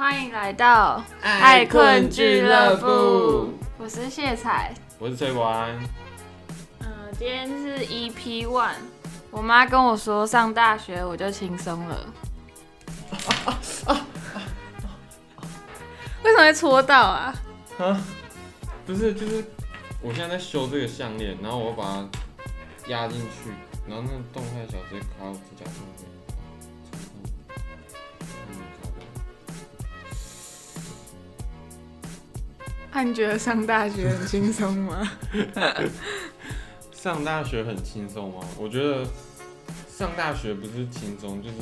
欢迎来到爱困俱乐部，我是谢彩。我是崔国安。嗯、今天是 EP One。我妈跟我说，上大学我就轻松了。为什么会戳到啊？啊，不是，就是我现在在修这个项链，然后我把它压进去，然后那个动态小直接卡我指甲上面。那你觉得上大学很轻松吗？上大学很轻松吗？我觉得上大学不是轻松，就是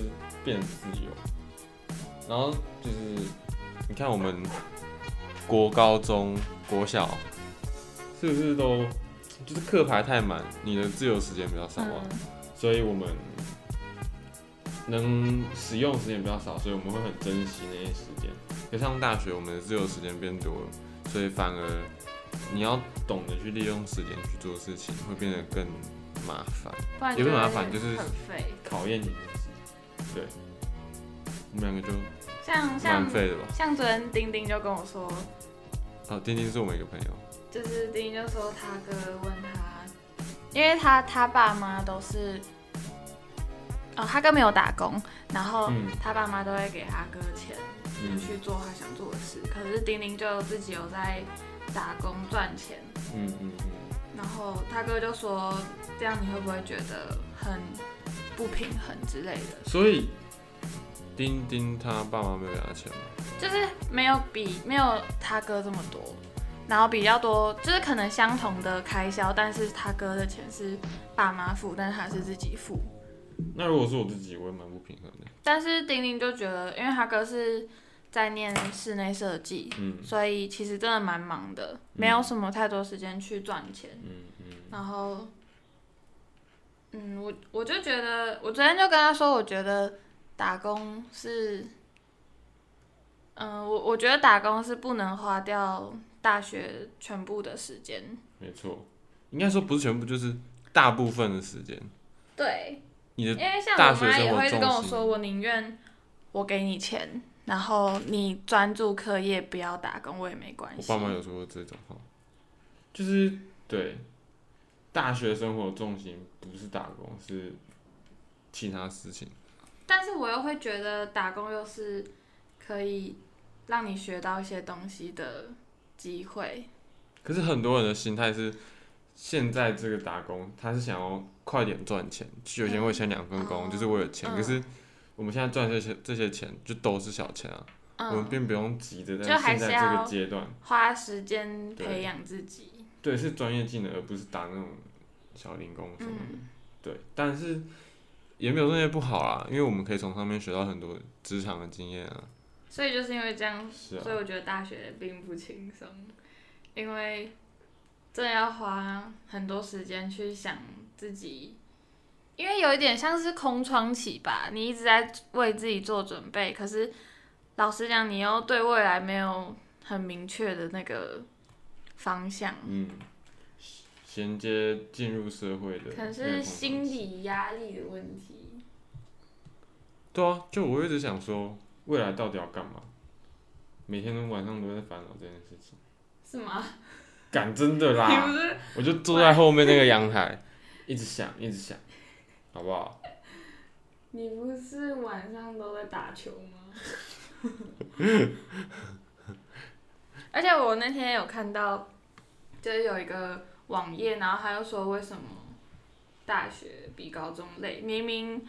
变自由。然后就是你看我们国高中、国小，是不是都就是课排太满，你的自由时间比较少啊？嗯所以我们能使用时间比较少，所以我们会很珍惜那些时间。可上大学，我们的自由时间变多了，所以反而你要懂得去利用时间去做事情，会变得更麻烦，也不是麻烦就是很废。考验你的事。对，我们两个就像像蛮废的吧？像昨天丁丁就跟我说，哦，丁丁是我们一个朋友，就是丁丁就说他哥问他，因为他他爸妈都是，哦，他哥没有打工，然后嗯他爸妈都会给他哥钱，就去做他想做的事。可是丁丁就自己有在打工赚钱，嗯嗯嗯，然后他哥就说，这样你会不会觉得很不平衡之类的？所以丁丁他爸妈没有给他钱吗？就是没有比没有他哥这么多，然后比较多就是可能相同的开销，但是他哥的钱是爸妈付，但是他是自己付。那如果是我自己，我也蛮不平衡的。但是丁丁就觉得，因为他哥是在念室内设计，嗯。所以其实真的蛮忙的，没有什么太多时间去赚钱。嗯嗯，然后，嗯，我我就觉得，我昨天就跟他说，我觉得打工是，嗯、我我觉得打工是不能花掉大学全部的时间。没错，应该说不是全部，就是大部分的时间。对，你的因为像我妈也会跟我说，我宁愿我给你钱，然后你专注课业，不要打工，我也没关系。我爸妈有说过这种话，就是对大学生活重心不是打工，是其他事情。但是我又会觉得打工又是可以让你学到一些东西的机会。可是很多人的心态是，现在这个打工，他是想要快点赚钱，有些人会签两份工，哦就是为了钱。嗯可是我们现在赚这些这些钱，就都是小钱啊，我们嗯，并不用急着就在现在这个阶段，花时间培养自己。对，是专业技能，而不是打那种小零工什么的。嗯，对，但是也没有那些不好啊，因为我们可以从上面学到很多职场的经验啊。所以就是因为这样，啊所以，我觉得大学并不轻松，因为真的要花很多时间去想自己，因为有一点像是空窗期吧，你一直在为自己做准备，可是老实讲，你又对未来没有很明确的那个方向，嗯，衔接进入社会的可能是心。理压力的问题。对啊，就我一直想说，未来到底要干嘛？每天都晚上都在烦恼这件事情。是吗？敢真的啦，是我就坐在后面那个阳台，一直想，一直想，好不好？你不是晚上都在打球吗？而且我那天有看到，就是有一个网页，然后他又说为什么大学比高中累？明明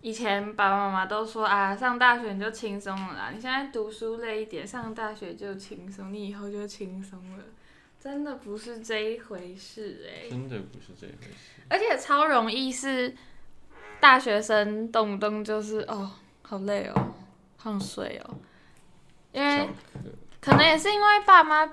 以前爸爸妈妈都说啊，上大学你就轻松了啦，你现在读书累一点，上大学就轻松，你以后就轻松了。真的不是这一回事哎、真的不是这一回事。而且超容易是大学生动不动就是哦，好累哦，好想睡哦，因为可能也是因为爸妈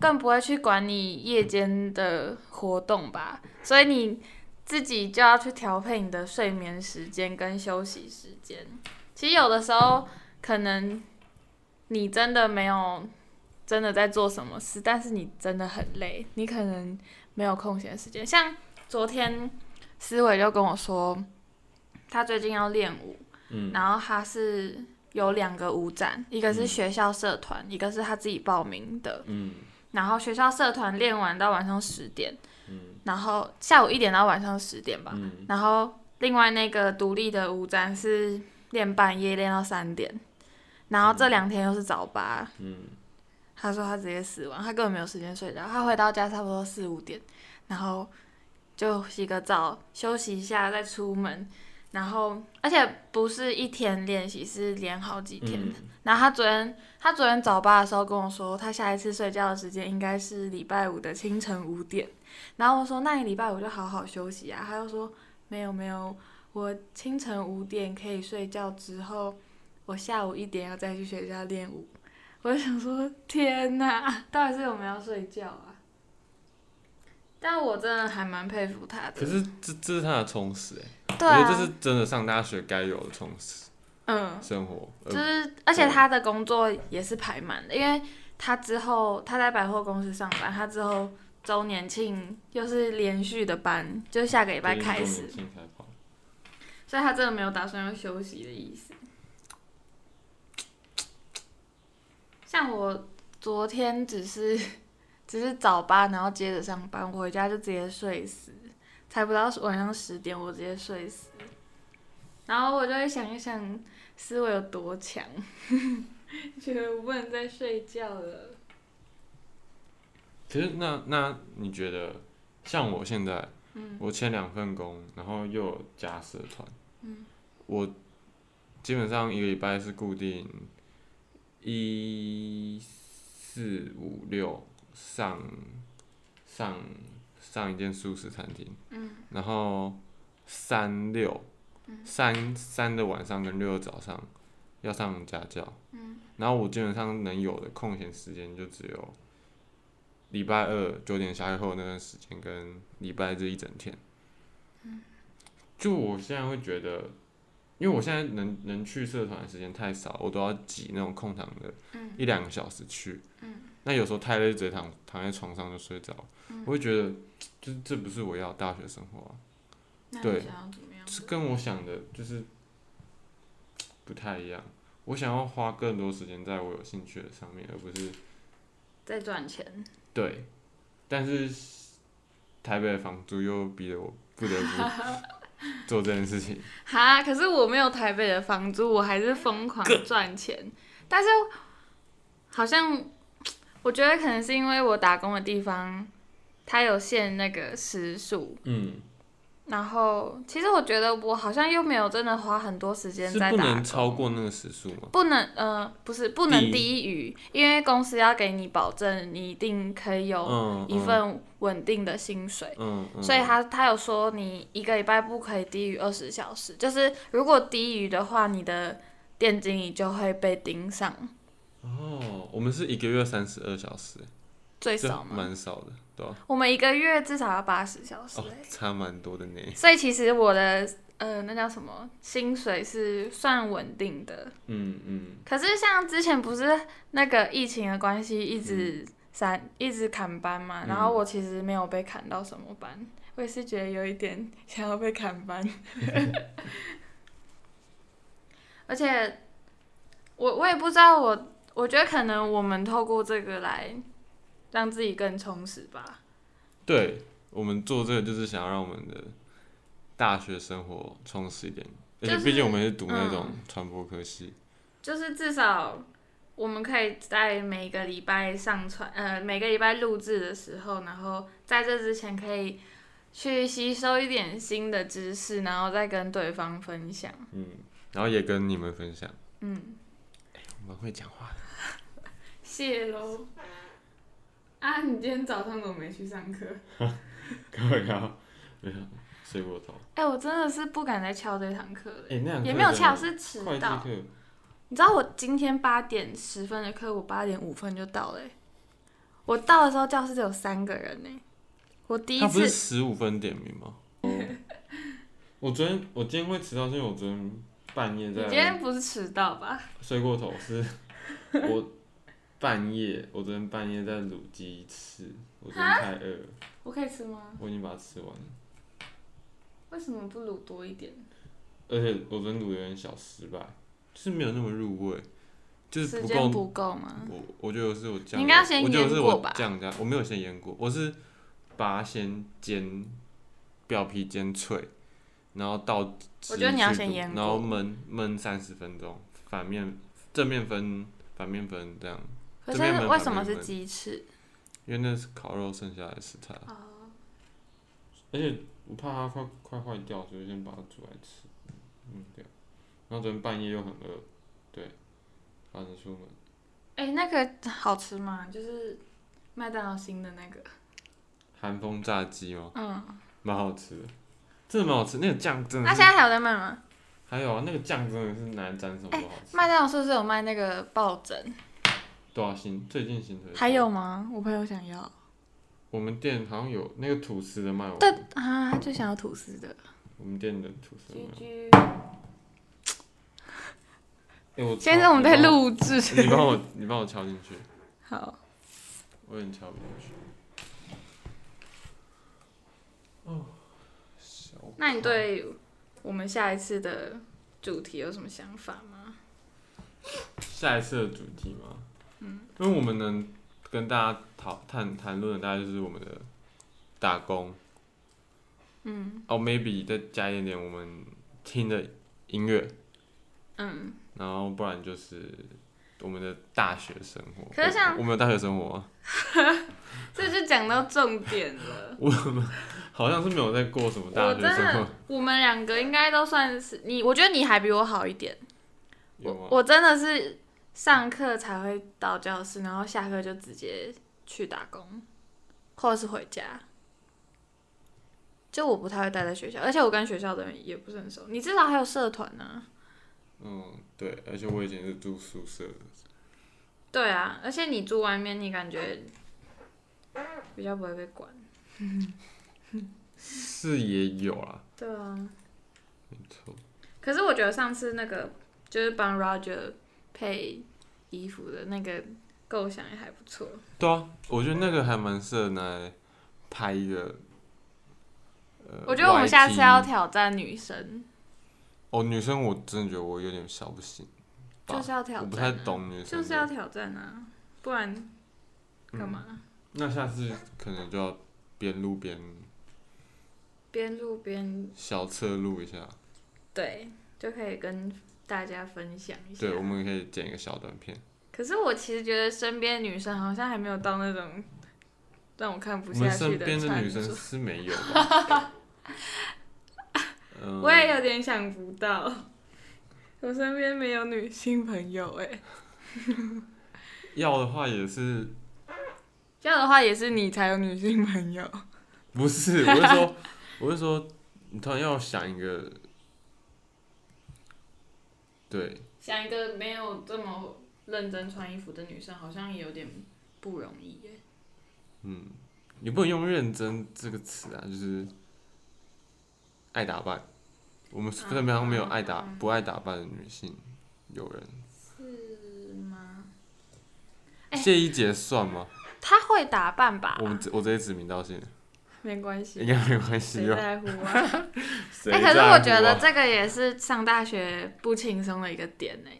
更不会去管你夜间的活动吧，所以你自己就要去调配你的睡眠时间跟休息时间。其实有的时候可能你真的没有真的在做什么事，但是你真的很累，你可能没有空闲时间。像昨天思伟就跟我说，他最近要练舞，嗯然后他是有两个舞展，一个是嗯学校社团，一个是他自己报名的。嗯然后学校社团练完到晚上十点，嗯然后下午一点到晚上十点吧。嗯，然后另外那个独立的舞展是练半夜练到三点，然后这两天又是早八。嗯他说他直接死亡，他根本没有时间睡觉。他回到家差不多四五点，然后就洗个澡，休息一下再出门。然后而且不是一天练习，是连好几天。嗯然后他昨天他昨天早八的时候跟我说，他下一次睡觉的时间应该是礼拜五的清晨五点。然后我说，那你礼拜五就好好休息啊。他就说，没有没有，我清晨五点可以睡觉之后，我下午一点要再去学校练舞。我就想说，天哪，到底是有没有睡觉啊？但我真的还蛮佩服他的。可是这这是他的充实哎，对啊，我觉得这是真的上大学该有的充实嗯，生活，就呃是，而且他的工作也是排满的，因为他之后他在百货公司上班，他之后周年庆又是连续的班，就是下个礼拜开始，所以他真的没有打算要休息的意思。像我昨天只是只是早八，然后接着上班，我回家就直接睡死，才不到晚上十点，我直接睡死。然后我就会想一想，思维有多强，觉得我不能再睡觉了。可是那那你觉得，像我现在，嗯我签两份工，然后又有加社团，嗯我基本上一个礼拜是固定一四五六上上上一间素食餐厅，嗯然后三六三三的晚上跟六的早上要上家教，嗯然后我基本上能有的空闲时间就只有礼拜二九点下课后那段时间跟礼拜日一整天。就我现在会觉得，因为我现在能能去社团的时间太少，我都要挤那种空堂的嗯一两个小时去。嗯那有时候太累，直接躺躺在床上就睡着，嗯我会觉得，就是这不是我要的大学生活啊。对？是跟我想的，就是不太一样。我想要花更多时间在我有兴趣的上面，而不是在赚钱。对。但是台北的房租又逼得我不得不 做这件事情。哈，可是我没有台北的房租，我还是疯狂赚钱。但是好像我觉得可能是因为我打工的地方，它有限那个时数。嗯，然后其实我觉得我好像又没有真的花很多时间是不在打工。能超过那个时数吗？不能，呃，不是不能低低于，因为公司要给你保证，你一定可以有嗯，一份稳定的薪水。嗯，嗯，所以他他有说你一个礼拜不可以低于二十小时，就是如果低于的话，你的店经理就会被盯上，哦，我们是一个月三十二小时，最少嘛。蛮少的，对吧？我们一个月至少要八十小时、差蛮多的呢。所以其实我的呃那叫什么薪水是算稳定的。嗯嗯，可是像之前不是那个疫情的关系，一直删、一直砍班嘛，嗯然后我其实没有被砍到什么班，我也是觉得有一点想要被砍班，而且我我也不知道我，我觉得可能我们透过这个来让自己更充实吧。对，我们做这个就是想要让我们的大学生活充实一点，而且毕竟我们是读那种嗯传播科系，就是至少我们可以在每个礼拜上传，呃，每个礼拜录制的时候，然后在这之前可以去吸收一点新的知识，然后再跟对方分享。嗯，然后也跟你们分享，嗯，我们会讲话的。谢喽。啊，你今天早上怎么没去上课？各位好，没有睡过头。哎、我真的是不敢再翘这堂课了，哎、那堂也没有翘，是迟到。你知道我今天八点十分的课，我八点五分就到了、欸。我到的时候教室只有三个人呢、我第一他不是次十五分点名吗？我昨天我今天会迟到，是因为我昨天半夜在你今天不是迟到吧？睡过头，是我半夜，我昨天半夜在卤鸡翅，我昨天太饿了，我可以吃吗？我已经把它吃完了，为什么不卤多一点？而且我昨天卤有点小失败，就是没有那么入味，就是时不够。不够吗？我我觉得是我酱，你应该要先我觉得是我腌过吧酱加，我没有先腌过，我是把它先煎，表皮煎脆，然后倒汁我觉得你要去卤先腌然后过焖焖三十分钟，反面正面分反面分这样，可是为什么是鸡翅？因为那是烤肉剩下来的食材，哦，而且我怕它快快坏掉，所以先把它煮来吃，嗯对，然后昨天半夜又很饿，对，赶着出门。哎、那个好吃吗？就是麦当劳新的那个，韩风炸鸡吗？嗯，蛮好吃的，真的蛮好吃。那个酱真的是，那现在还有在卖吗？还有啊，那个酱真的是难沾什么都好吃。麦当劳是不是有卖那个抱枕？多少新最近新推出？还有吗？我朋友想要。我们店好像有那个吐司的卖完，但啊，他就想要吐司的。我们店的吐司。居 哎、我现在我们在你帮我，录制。你帮我，你帮我敲进去，好，我有点敲不进去。哦，小那你对我们下一次的主题有什么想法吗？下一次的主题吗？嗯，因为我们能跟大家讨谈谈论的，大概就是我们的打工。嗯哦、m a y b e 再加一点点我们听的音乐，嗯，然后不然就是我们的大学生活。可是像我我们有大学生活吗？这就讲到重点了。我们好像是没有在过什么大学生活的，，我们两个应该都算是你，我觉得你还比我好一点。我？我真的是上课才会到教室，然后下课就直接去打工，或者是回家。就我不太会待在学校，而且我跟学校的人也不是很熟。你至少还有社团呢、嗯，对，而且我以前是住宿舍的，对啊，而且你住外面，你感觉比较不会被管。是也有啊，对啊。没错。可是我觉得上次那个就是帮 Roger 配衣服的那个构想也还不错。对啊，我觉得那个还蛮适合拿来拍一个。呃我觉得我们下次要挑战女生，哦，女生我真的觉得我有点小不行，就是要挑战、啊，我不太懂女生的。就是要挑战啊，不然干嘛？那下次可能就要边录边边录边小侧录一下，对，就可以跟大家分享一下。对，我们可以剪一个小短片。可是我其实觉得身边女生好像还没有到那种让我看不下去身边的女生是没有 我也有点想不到，我身边没有女性朋友哎、要的话也是，要的话也是你才有女性朋友。不是？我是说，我是说，你突然要想一个，对，像一个没有这么认真穿衣服的女生，好像也有点不容易耶。嗯，你不能用“认真”这个词啊，就是爱打扮。我们身边好像没有爱打、嗯不爱打扮的女性有人。是吗？哎谢一杰算吗？她会打扮吧我？们我直接指名道姓，没关系应，该没关系？谁在乎啊？谁哎、可是我觉得啊这个也是上大学不轻松的一个点呢。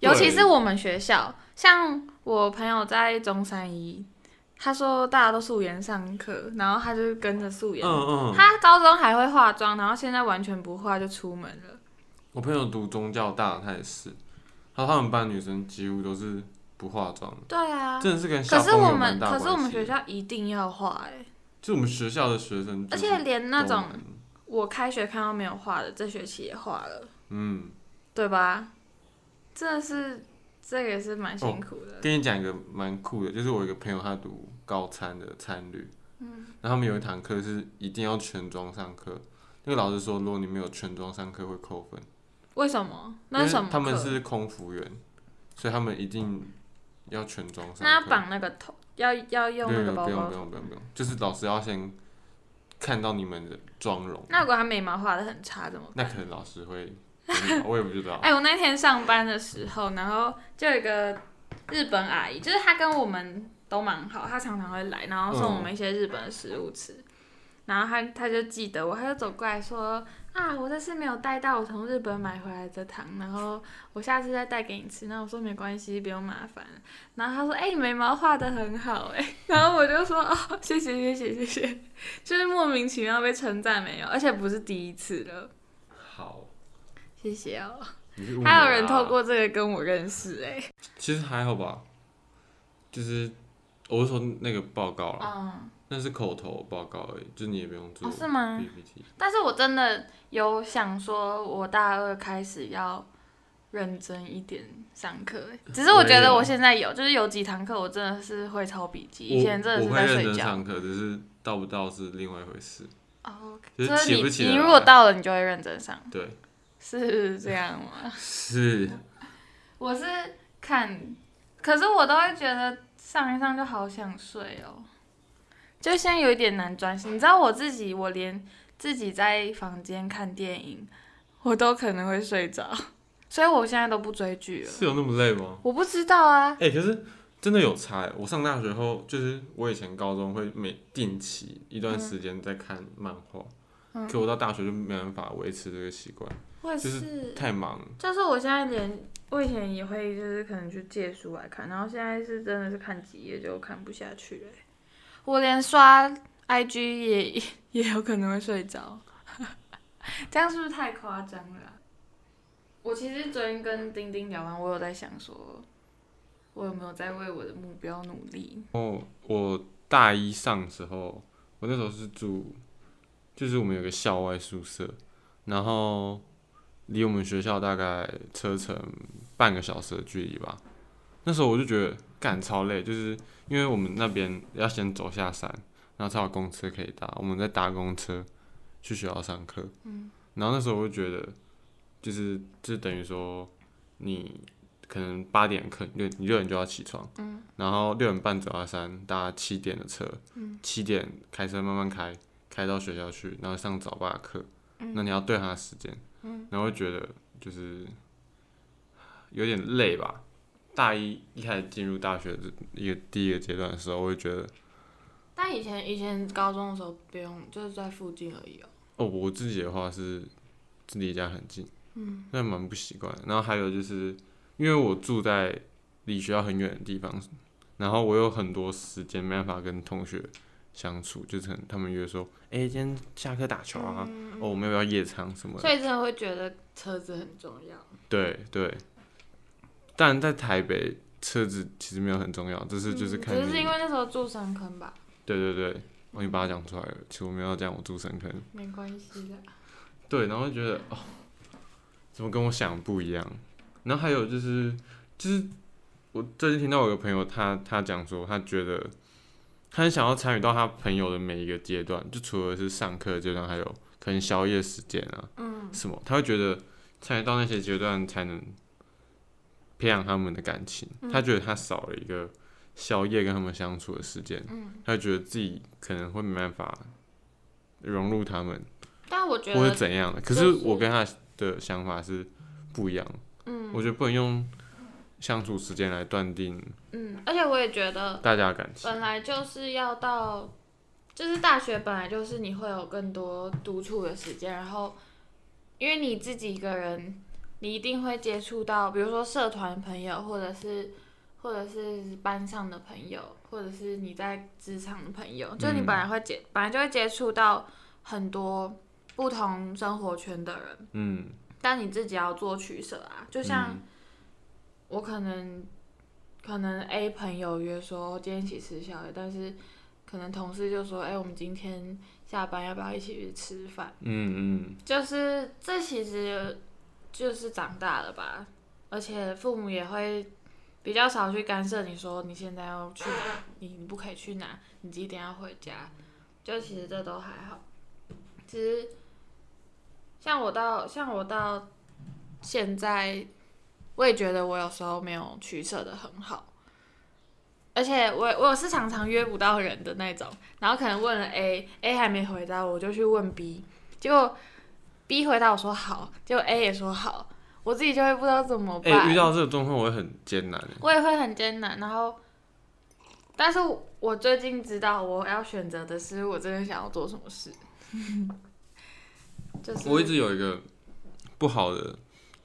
尤其是我们学校，像我朋友在中山一，他说大家都素颜上课，然后他就跟着素颜。嗯嗯，他高中还会化妆，然后现在完全不化就出门了。我朋友读宗教大，他也是，他说他们班女生几乎都是不化妆的，对啊，真的是跟校可是我们可。是我们学，校一定要化哎、就我们学校的学生，而且连那种我开学看到没有画的，这学期也画了，嗯，对吧？真的是这个也是蛮辛苦的。跟你讲一个蛮酷的，就是我一个朋友，他读高餐的餐旅，嗯，然后他们有一堂课是一定要全装上课，那个老师说，如果你没有全装上课会扣分，为什么？那什么？他们是空服员，所以他们一定要全装上课。那要绑那个头，要要用那不用不用个包包不用不用不用，就是老师要先看到你们的妆容，那如果他眉毛画的很差怎么办？那可能老师会，嗯我也不知道。哎、我那天上班的时候，然后就有一个日本阿姨，就是她跟我们都蛮好，她常常会来，然后送我们一些日本的食物吃。然然后他他就记得我，他就走过来说啊，我这次没有带到我从日本买回来的糖，然后我下次再带给你吃。然后我说没关系，不用麻烦。然后他说，哎、你眉毛画的很好，哎。然后我就说，哦，谢谢谢谢谢谢，就是莫名其妙被称赞没有，而且不是第一次了，好，谢谢哦。还有人透过这个跟我认识，哎，其实还好吧，就是我是说那个报告了，嗯，那是口头报告而已，就你也不用做哦是吗？PPT。但是我真的有想说，我大二开始要认真一点上课欸。只是我觉得我现在有，就是有几堂课我真的是会抄笔记，以前真的是在睡觉。真上课，只是到不到是另外一回事。哦，就是所以起不起得你你如果到了，你就会认真上，对，是这样吗？是我是看，可是我都会觉得上一上就好想睡哦，就现在有一点难专心。你知道我自己，我连自己在房间看电影，我都可能会睡着，所以我现在都不追剧了。是有那么累吗？我不知道啊，哎、可是真的有差欸。我上大学后，就是我以前高中会每定期一段时间在看漫画，嗯可我到大学就没办法维持这个习惯，我也，就是太忙了。就是我现在连我以前也会就是可能去借书来看，然后现在是真的是看几页就看不下去了欸。我连刷 IG 也也有可能会睡着，这样是不是太夸张了啊、我其实昨天跟丁丁聊完，我有在想说，我有没有在为我的目标努力？哦，我大一上的时候，我那时候是住，就是我们有个校外宿舍，然后离我们学校大概车程半个小时的距离吧。那时候我就觉得干超累，就是因为我们那边要先走下山，然后才有公车可以搭，我们在搭公车去学校上课。嗯然后那时候我就觉得，就是就等于说你可能八点课，六你六点就要起床。嗯然后六点半走下山，搭七点的车，嗯七点开车慢慢开，开到学校去，然后上早八课，嗯那你要对他的时间，嗯然后会觉得就是有点累吧。大一一开始进入大学的一个第一个阶段的时候，我就觉得但以前以前高中的时候不用，就是在附近而已哦。哦，我自己的话是离家很近，嗯那蛮不习惯。然后还有就是因为我住在离学校很远的地方，然后我有很多时间没办法跟同学相处，就是他们约说，哎、今天下课打球啊，嗯哦，我们要不要夜场什么的？所以真的会觉得车子很重要。对对。但在台北，车子其实没有很重要，就是就是看只是因为那时候住深坑吧，对对对，我已经把它讲出来了。其实我没有要讲我住深坑。没关系的。对，然后就觉得哦，怎么跟我想的不一样？然后还有就是，就是我最近听到我有个朋友他他讲说，他觉得他很想要参与到他朋友的每一个阶段，就除了是上课阶段，还有可能宵夜时间啊嗯什么，他会觉得参与到那些阶段才能培养他们的感情。他觉得他少了一个宵夜跟他们相处的时间，嗯，他觉得自己可能会没办法融入他们。但我觉或是得，怎样的。可是是我跟他的想法是不一样的，嗯我觉得不能用相处时间来断定嗯，而且我也觉得，大家的感情。本来就是要到，就是大学本来就是你会有更多独处的时间，然后因为你自己一个人，你一定会接触到，比如说社团朋友，或者是或者是班上的朋友，或者是你在职场的朋友，就你嗯本来会接，本来就会接触到很多不同生活圈的人，嗯，但你自己要做取舍啊，就像。嗯。我可能可能 A 朋友约说今天一起吃宵夜，但是可能同事就说，哎、我们今天下班要不要一起去吃饭？嗯嗯，就是这其实就是长大了吧，而且父母也会比较少去干涉你说你现在要去哪，你你不可以去哪，你几点要回家，就其实这都还好。其实像我到像我到现在，我也觉得我有时候没有取舍的很好。而且我我是常常约不到人的那种，然后可能问了 A，A 还没回答我，我就去问 B，结果 B 回答我说好，结果 A 也说好，我自己就会不知道怎么哎、办。遇到这个状况我会很艰难欸。我也会很艰难，然后但是我最近知道我要选择的是我真的想要做什么事，就是我一直有一个不好的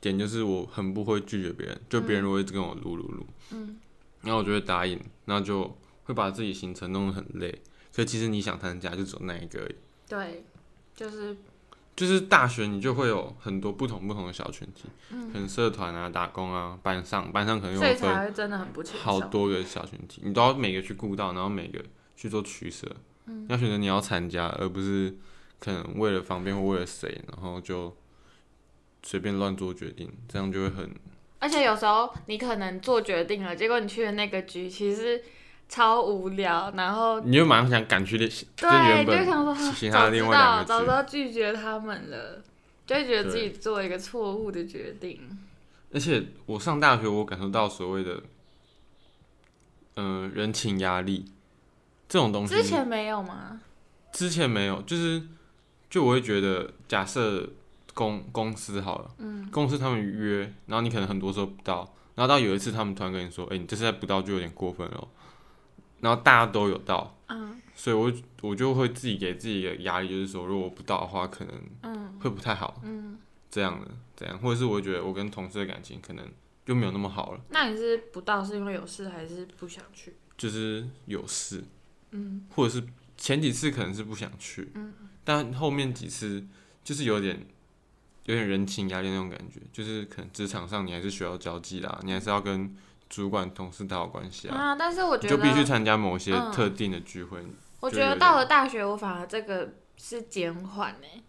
点，就是我很不会拒绝别人，就别人如果一直跟我撸撸撸，嗯，然后我就会答应，然后就会把自己行程弄得很累。所以其实你想参加就只有那一个而已。对，就是就是大学你就会有很多不同不同的小群体，嗯可能社团啊、打工啊、班上，班上可能又所以分真的很不。好多个小群体，你都要每个去顾到，然后每个去做取舍。嗯要选择你要参加，而不是可能为了方便或为了谁，然后就随便乱做决定，这样就会很而且有时候你可能做决定了，结果你去的那个局其实超无聊，然后你就马上想赶去对，原就想说本其啊早知道早知，道拒绝他们了，就会觉得自己做一个错误的决定。而且我上大学，我感受到所谓的，嗯、人情压力这种东西，之前没有吗？之前没有，就是就我会觉得，假设公公司好了，嗯，公司他们约，然后你可能很多时候不到，然后到有一次他们突然跟你说，哎、你这次再不到就有点过分了哦，然后大家都有到，嗯。所以我我就会自己给自己的压力，就是说如果我不到的话，可能嗯。会不太好，嗯，这样的这样，或者是我觉得我跟同事的感情可能就没有那么好了，那你是不到是因为有事还是不想去？就是有事，嗯。或者是前几次可能是不想去，嗯。但后面几次就是有点有点人情压力那种感觉，就是可能职场上你还是需要交际啦，你还是要跟主管、同事打好关系啊，啊，但是我觉得就必须，参加某些嗯特定的聚会。我觉得到了大学，我反而这个是减缓呢，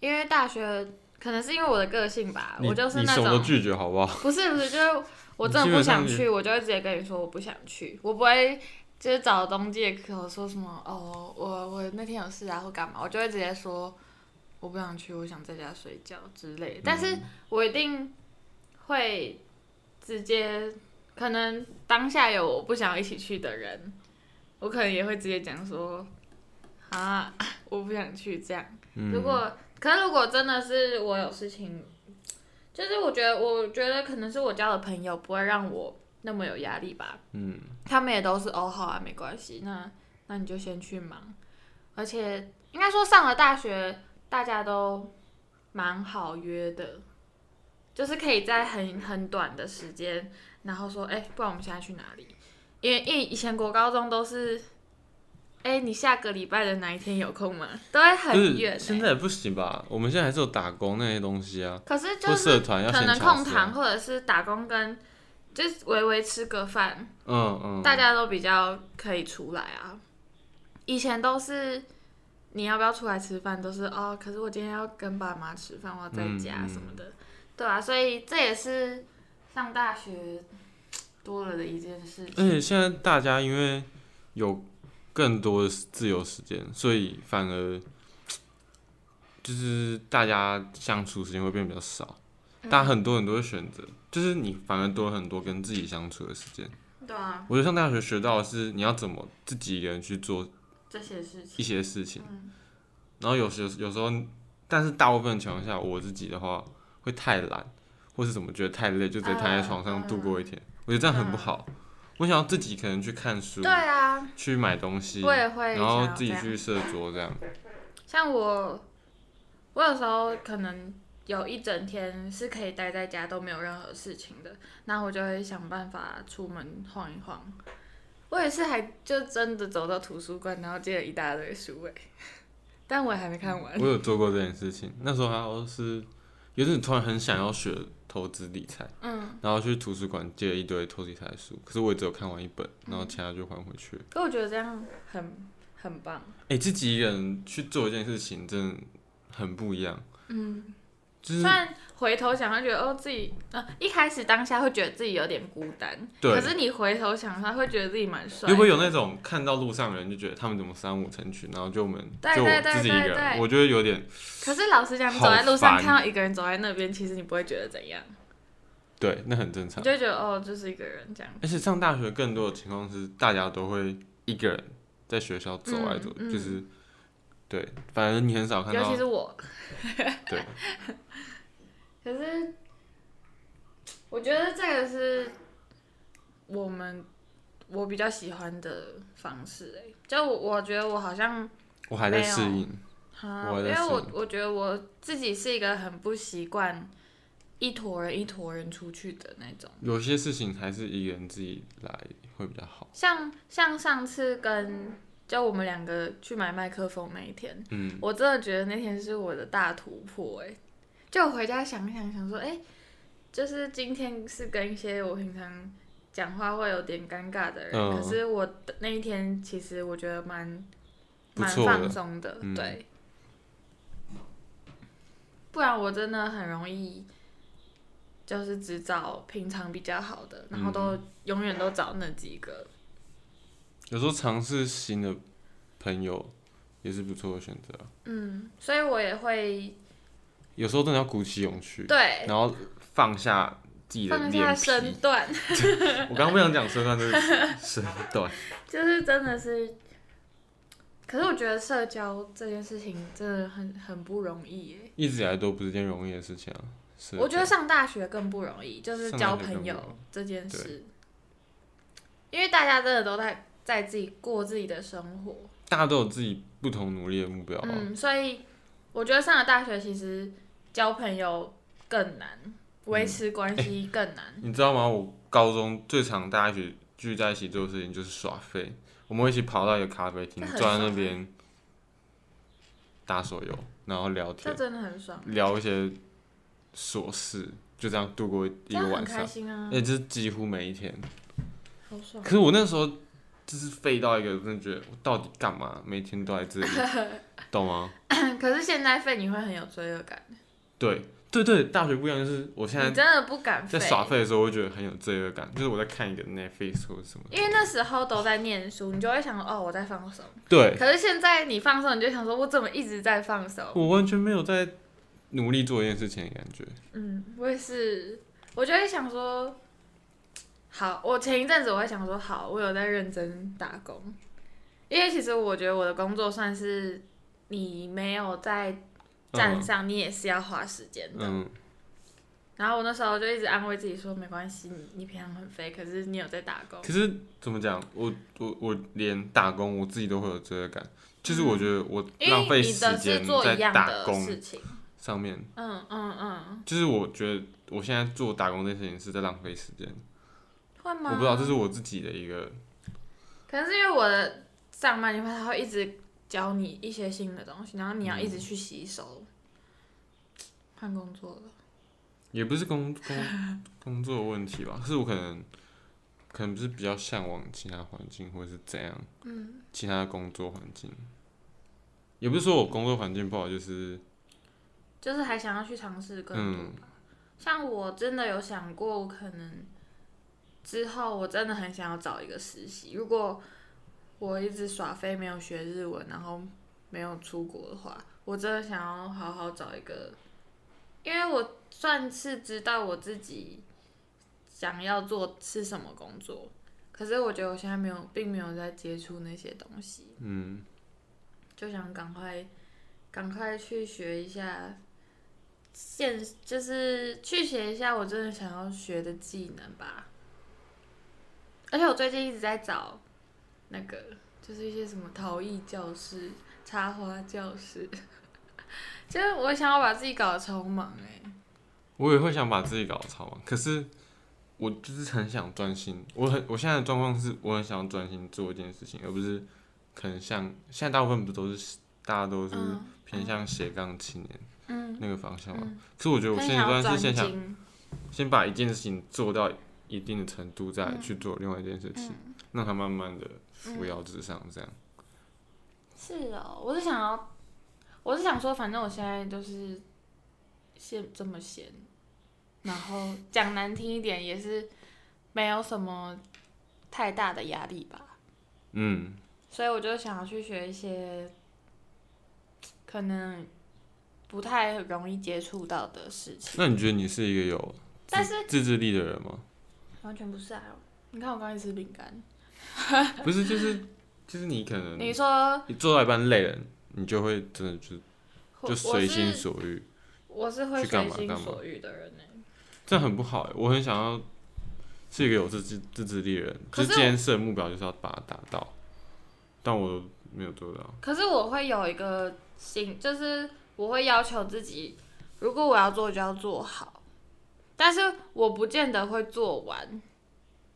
因为大学可能是因为我的个性吧，我就是那种拒绝好不好？不是不是，就是我真的不想去，我就会直接跟你说我不想去，我不会就是找中介口说什么哦，我我那天有事啊或干嘛，我就会直接说我不想去，我想在家睡觉之类的。但是我一定会直接，可能当下有我不想一起去的人，我可能也会直接讲说啊，我不想去这样。嗯如果可是如果真的是我有事情，就是我觉得我觉得可能是我交的朋友不会让我那么有压力吧。嗯，他们也都是哦好啊，没关系，那那你就先去忙。而且应该说上了大学，大家都蛮好约的，就是可以在很很短的时间，然后说哎、不然我们现在去哪里？因为因为以前国高中都是。哎、你下个礼拜的哪一天有空吗？都会很远、欸。现在也不行吧？我们现在还是有打工那些东西啊，可是就是社团要可能空堂啊。或者是打工跟就是微微吃个饭，嗯嗯，大家都比较可以出来啊。以前都是你要不要出来吃饭，都是哦，可是我今天要跟爸妈吃饭，我要在家嗯什么的，对啊，所以这也是上大学多了的一件事情而。且现在大家因为有更多的自由时间，所以反而就是大家相处时间会变比较少。嗯大家很多人都会选择，就是你反而多了很多跟自己相处的时间。对啊，我觉得上大学学到的是你要怎么自己一个人去做这些事情一，些事情，嗯然后有时有时候，但是大部分情况下，我自己的话会太懒，或是怎么觉得太累，就直接躺在床上度过一天。我觉得这样很不好。我想要自己可能去看书对，啊，去买东西，我也会然后自己去设桌这样。像我，我有时候可能有一整天是可以待在家都没有任何事情的，那我就会想办法出门晃一晃。我也是还就真的走到图书馆，然后借了一大堆书诶，但我也还没看完。我有做过这件事情，那时候还有是有点突然很想要学投资理财，嗯，然后去图书馆借了一堆投资理财的书，可是我也只有看完一本，然后其他就还回去了。可我觉得这样很很棒。哎、自己一个人去做一件事情，真的很不一样。嗯，就是虽然回头想，会觉得哦自己呃一开始当下会觉得自己有点孤单，对可是你回头想，他会觉得自己蛮帅的。会不会有那种看到路上的人就觉得他们怎么三五成群，然后就我们就我对对对自己一个人，我觉得有点可是老实讲，你走在路上烦看到一个人走在那边，其实你不会觉得怎样，对，那很正你常。就会觉得哦，就是一个人这样。而且上大学更多的情况是，大家都会一个人在学校走来走，嗯嗯就是对，反正你很少看到尤其是我。对。可是，我觉得这个是我们我比较喜欢的方式哎、就我我觉得我好像我还在适应。因为我我觉得我自己是一个很不习惯一坨人一坨人出去的那种。有些事情还是一个人自己来会比较好。像像上次跟就我们两个去买麦克风那一天，嗯，我真的觉得那天是我的大突破哎、就回家想想想说，哎、就是今天是跟一些我平常讲话会有点尴尬的人，嗯。可是我的那一天其实我觉得蛮蛮放松的，嗯。对。不然我真的很容易，就是只找平常比较好的，然后都、永远都找那几个。有时候尝试新的朋友也是不错的选择啊。嗯，所以我也会有时候真的要鼓起勇气，对然后放下自己的放下身。段，我刚刚不想讲身段，就是身段。就是真的是。可是我觉得社交这件事情真的很很不容易耶。一直以来都不是件容易的事情啊。是我觉得上大学更不容易，就是交朋友这件事，因为大家真的都在在自己过自己的生活，大家都有自己不同努力的目标啊。嗯，所以我觉得上了大学其实交朋友更难，维持关系更难。你知道吗？我高中最常大家一起聚在一起做的事情就是耍废。我们会一起跑到一个咖啡厅，坐在那边打手游，然后聊这天，真的很爽，聊一些琐事，就这样度过这一个晚上。心啊，也就是几乎每一天。好爽可。是我那时候就是废到一个，真的觉得我到底干嘛？每天都在这里，懂吗？可是现在废你会很有罪恶感，对对对，大学不一样，就是我现在真的不敢废在，耍废的时候，我会觉得很有罪恶感，就是我在看一个 Netflix 或者什么。因为那时候都在念书，你就会想哦我在放松。对，可是现在你放松，你就想说我怎么一直在放松？我完全没有在努力做一件事情的感觉。嗯，我也是，我就会想说，好，我前一阵子我会想说，好，我有在认真打工，因为其实我觉得我的工作算是你没有在站上，你也是要花时间的。嗯，然后我那时候就一直安慰自己说，没关系，你你平常很废，可是你有在打工。可是怎么讲？我我我连打工我自己都会有罪恶感，就是我觉得我浪费时间在打的工事情，上面，嗯嗯嗯，就是我觉得我现在做打工这件事情是在浪费时间。会吗？我不知道，这是我自己的一个，可能是因为我的上班，的话他会一直教你一些新的东西，然后你要一嗯直去吸收。换工作了，也不是工工工作的问题吧，是我可能可能不是比较向往其他环境，或者是怎样，嗯，其他的工作环境。也不是说我工作环境不好，就是就是还想要去尝试更多。嗯像我真的有想过，我可能之后我真的很想要找一个实习。如果我一直耍飞没有学日文，然后没有出国的话，我真的想要好好找一个，因为我算是知道我自己想要做是什么工作，可是我觉得我现在没有，并没有在接触那些东西，嗯，就想赶快赶快去学一下。现就是去学一下我真的想要学的技能吧。而且我最近一直在找那个，就是一些什么陶艺教室、插花教室，就是我想要把自己搞得超忙哎、我也会想把自己搞得超忙，可是我就是很想专心。我很我现在的状况是，我很想专心做一件事情，而不是可能像现在大部分不都是大家都是嗯偏向斜杠青年嗯，那个方向嘛。嗯可是我觉得我现在段是先想，先把一件事情做到一定的程度，再去做另外一件事情，嗯，让他慢慢的扶摇直上，这样。是哦，我是想要，我是想说，反正我现在就是现这么闲，然后讲难听一点，也是没有什么太大的压力吧，嗯，所以我就想要去学一些可能不太容易接触到的事情，那你觉得你是一个有但是自制力的人吗？完全不是啊！你看我刚才吃饼干，不是，就是就是你可能你说你做到一半累了，你就会真的就就随心所欲，我是会干随心所欲的人呢、这很不好哎。我很想要是一个有自制自制力的人，可就是是今天设的目标就是要把它达到，但我没有做到。可是我会有一个心，就是我会要求自己，如果我要做就要做好，但是我不见得会做完，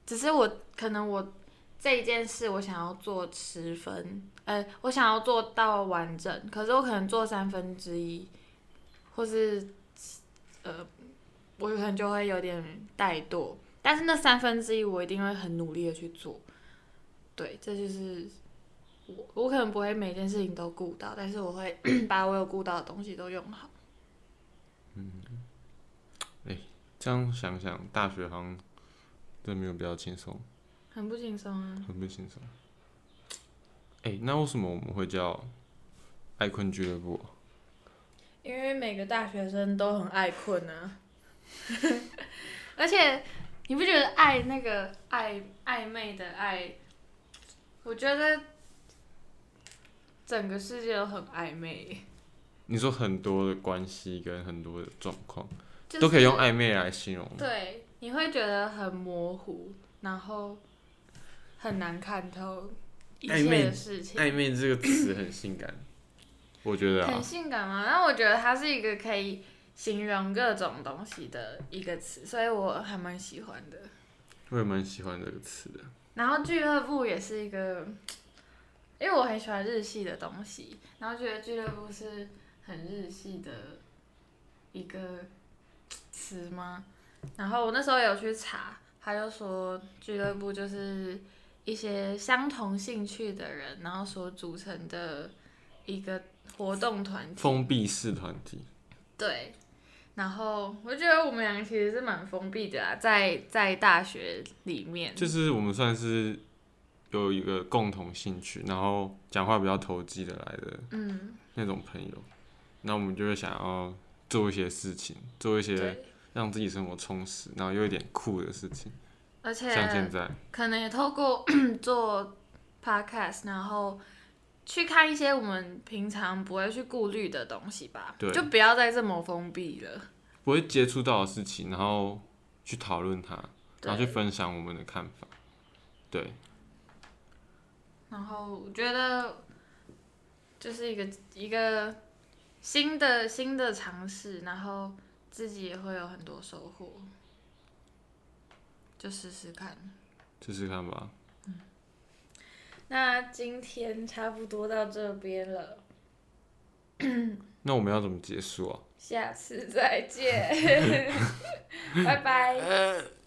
只是我可能我这一件事我想要做十分，呃，我想要做到完整，可是我可能做三分之一，或是呃，我可能就会有点怠惰，但是那三分之一我一定会很努力的去做，对，这就是。我我可能不会每件事情都顾到，但是我会 把我有顾到的东西都用好。嗯这样想想，大学好像真没有比较轻松，很不轻松啊！很不轻松。哎、那为什么我们会叫爱困俱乐部啊？因为每个大学生都很爱困啊，而且你不觉得爱那个爱暧昧的爱，我觉得整个世界都很暧昧，你说很多的关系跟很多的状况、就是、都可以用暧昧来形容。对，你会觉得很模糊，然后很难看透一切的事情。暧昧这个词很性感，我觉得很啊，性感吗？但我觉得它是一个可以形容各种东西的一个词，所以我还蛮喜欢的。我也蛮喜欢这个词的。然后俱乐部也是一个，因为我很喜欢日系的东西，然后觉得俱乐部是很日系的一个词吗？然后我那时候有去查，他就说俱乐部就是一些相同兴趣的人，然后所组成的一个活动团体。封闭式团体，对，然后我觉得我们两个其实是蛮封闭的啊，在在大学里面，就是我们算是有一个共同兴趣，然后讲话比较投机的来的嗯，那种朋友，那我们就会想要做一些事情，做一些对，让自己生活充实，然后又一点酷的事情，而且像现在，可能也透过 做 podcast，然后去看一些我们平常不会去顾虑的东西吧，对。就不要再这么封闭了。不会接触到的事情，然后去讨论它，然后去，分享我们的看法，对，然后我觉得就是一个一个新的新的尝试，然后自己也会有很多收获，就试试看。试试看吧。嗯那今天差不多到这边了，那我们要怎么结束啊？下次再见，拜拜。